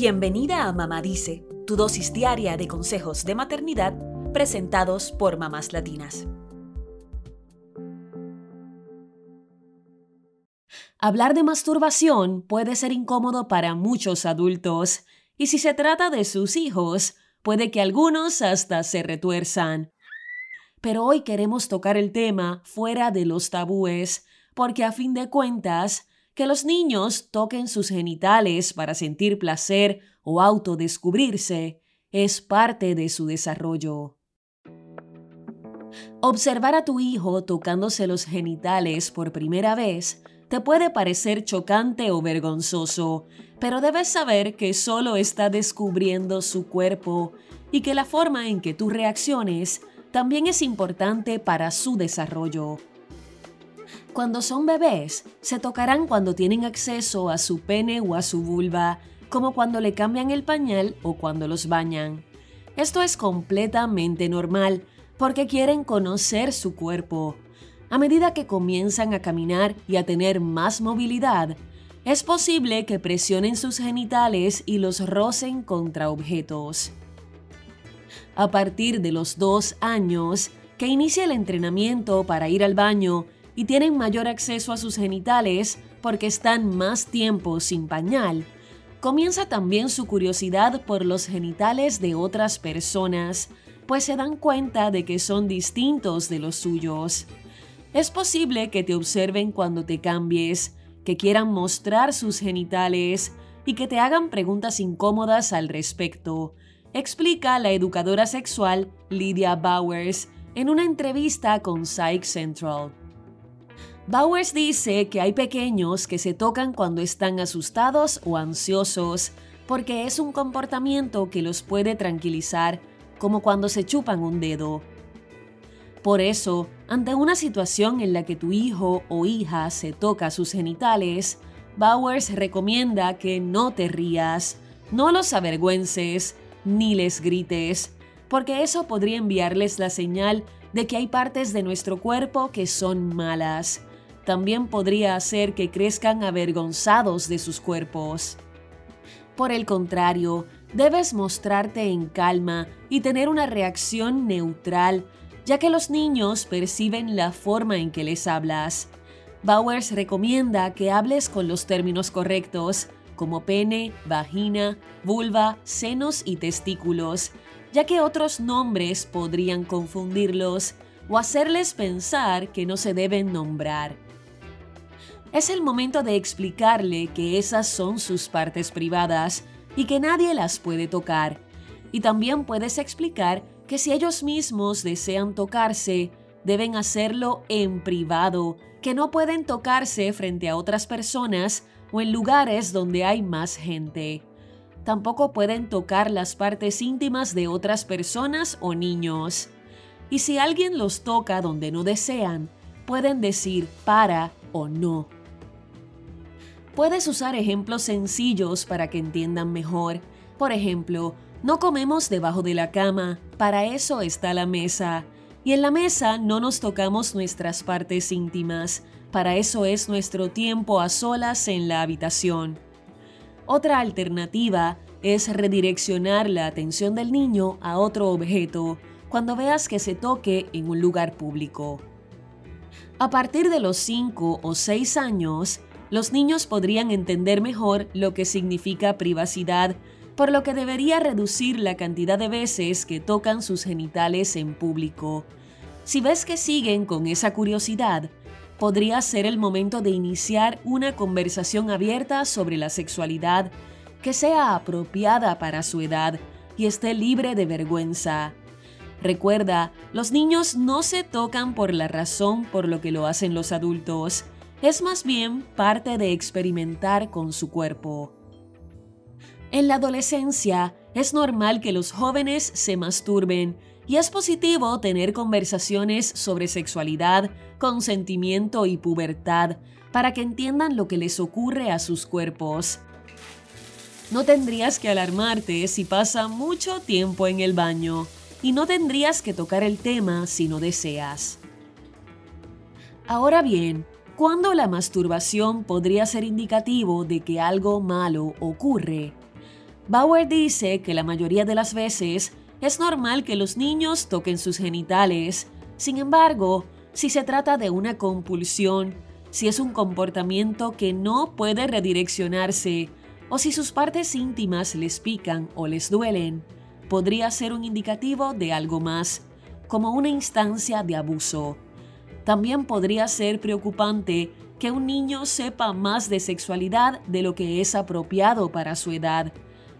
Bienvenida a Mamá Dice, tu dosis diaria de consejos de maternidad presentados por mamás latinas. Hablar de masturbación puede ser incómodo para muchos adultos, y si se trata de sus hijos, puede que algunos hasta se retuerzan. Pero hoy queremos tocar el tema fuera de los tabúes, porque a fin de cuentas, que los niños toquen sus genitales para sentir placer o autodescubrirse es parte de su desarrollo. Observar a tu hijo tocándose los genitales por primera vez te puede parecer chocante o vergonzoso, pero debes saber que solo está descubriendo su cuerpo y que la forma en que tú reacciones también es importante para su desarrollo. Cuando son bebés, se tocarán cuando tienen acceso a su pene o a su vulva, como cuando le cambian el pañal o cuando los bañan. Esto es completamente normal, porque quieren conocer su cuerpo. A medida que comienzan a caminar y a tener más movilidad, es posible que presionen sus genitales y los rocen contra objetos. A partir de los dos años, que inicia el entrenamiento para ir al baño y tienen mayor acceso a sus genitales porque están más tiempo sin pañal, comienza también su curiosidad por los genitales de otras personas, pues se dan cuenta de que son distintos de los suyos. Es posible que te observen cuando te cambies, que quieran mostrar sus genitales y que te hagan preguntas incómodas al respecto, explica la educadora sexual Lydia Bowers en una entrevista con Psych Central. Bowers dice que hay pequeños que se tocan cuando están asustados o ansiosos, porque es un comportamiento que los puede tranquilizar, como cuando se chupan un dedo. Por eso, ante una situación en la que tu hijo o hija se toca sus genitales, Bowers recomienda que no te rías, no los avergüences, ni les grites, porque eso podría enviarles la señal de que hay partes de nuestro cuerpo que son malas también podría hacer que crezcan avergonzados de sus cuerpos. Por el contrario, debes mostrarte en calma y tener una reacción neutral, ya que los niños perciben la forma en que les hablas. Bowers recomienda que hables con los términos correctos, como pene, vagina, vulva, senos y testículos, ya que otros nombres podrían confundirlos o hacerles pensar que no se deben nombrar. Es el momento de explicarle que esas son sus partes privadas y que nadie las puede tocar. Y también puedes explicar que si ellos mismos desean tocarse, deben hacerlo en privado, que no pueden tocarse frente a otras personas o en lugares donde hay más gente. Tampoco pueden tocar las partes íntimas de otras personas o niños. Y si alguien los toca donde no desean, pueden decir para o no. Puedes usar ejemplos sencillos para que entiendan mejor. Por ejemplo, no comemos debajo de la cama, para eso está la mesa. Y en la mesa no nos tocamos nuestras partes íntimas, para eso es nuestro tiempo a solas en la habitación. Otra alternativa es redireccionar la atención del niño a otro objeto cuando veas que se toque en un lugar público. A partir de los 5 o 6 años, los niños podrían entender mejor lo que significa privacidad, por lo que debería reducir la cantidad de veces que tocan sus genitales en público. Si ves que siguen con esa curiosidad, podría ser el momento de iniciar una conversación abierta sobre la sexualidad que sea apropiada para su edad y esté libre de vergüenza. Recuerda, los niños no se tocan por la razón por lo que lo hacen los adultos es más bien parte de experimentar con su cuerpo. En la adolescencia es normal que los jóvenes se masturben y es positivo tener conversaciones sobre sexualidad, consentimiento y pubertad para que entiendan lo que les ocurre a sus cuerpos. No tendrías que alarmarte si pasa mucho tiempo en el baño y no tendrías que tocar el tema si no deseas. Ahora bien, ¿Cuándo la masturbación podría ser indicativo de que algo malo ocurre? Bauer dice que la mayoría de las veces es normal que los niños toquen sus genitales. Sin embargo, si se trata de una compulsión, si es un comportamiento que no puede redireccionarse o si sus partes íntimas les pican o les duelen, podría ser un indicativo de algo más, como una instancia de abuso. También podría ser preocupante que un niño sepa más de sexualidad de lo que es apropiado para su edad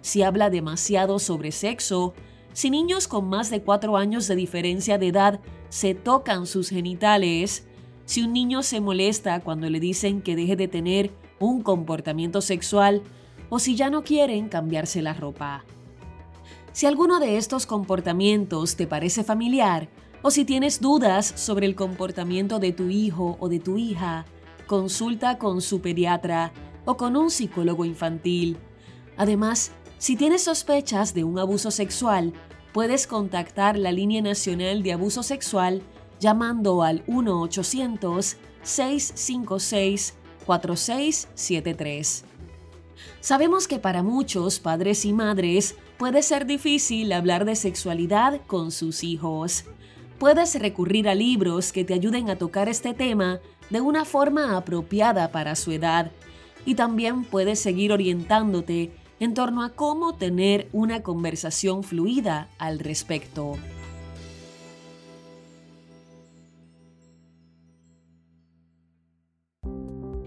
si habla demasiado sobre sexo, si niños con más de 4 años de diferencia de edad se tocan sus genitales, si un niño se molesta cuando le dicen que deje de tener un comportamiento sexual o si ya no quieren cambiarse la ropa. Si alguno de estos comportamientos te parece familiar o si tienes dudas sobre el comportamiento de tu hijo o de tu hija, consulta con su pediatra o con un psicólogo infantil. Además, si tienes sospechas de un abuso sexual, puedes contactar la Línea Nacional de Abuso Sexual llamando al 1-800-656-4673. Sabemos que para muchos padres y madres puede ser difícil hablar de sexualidad con sus hijos. Puedes recurrir a libros que te ayuden a tocar este tema de una forma apropiada para su edad y también puedes seguir orientándote en torno a cómo tener una conversación fluida al respecto.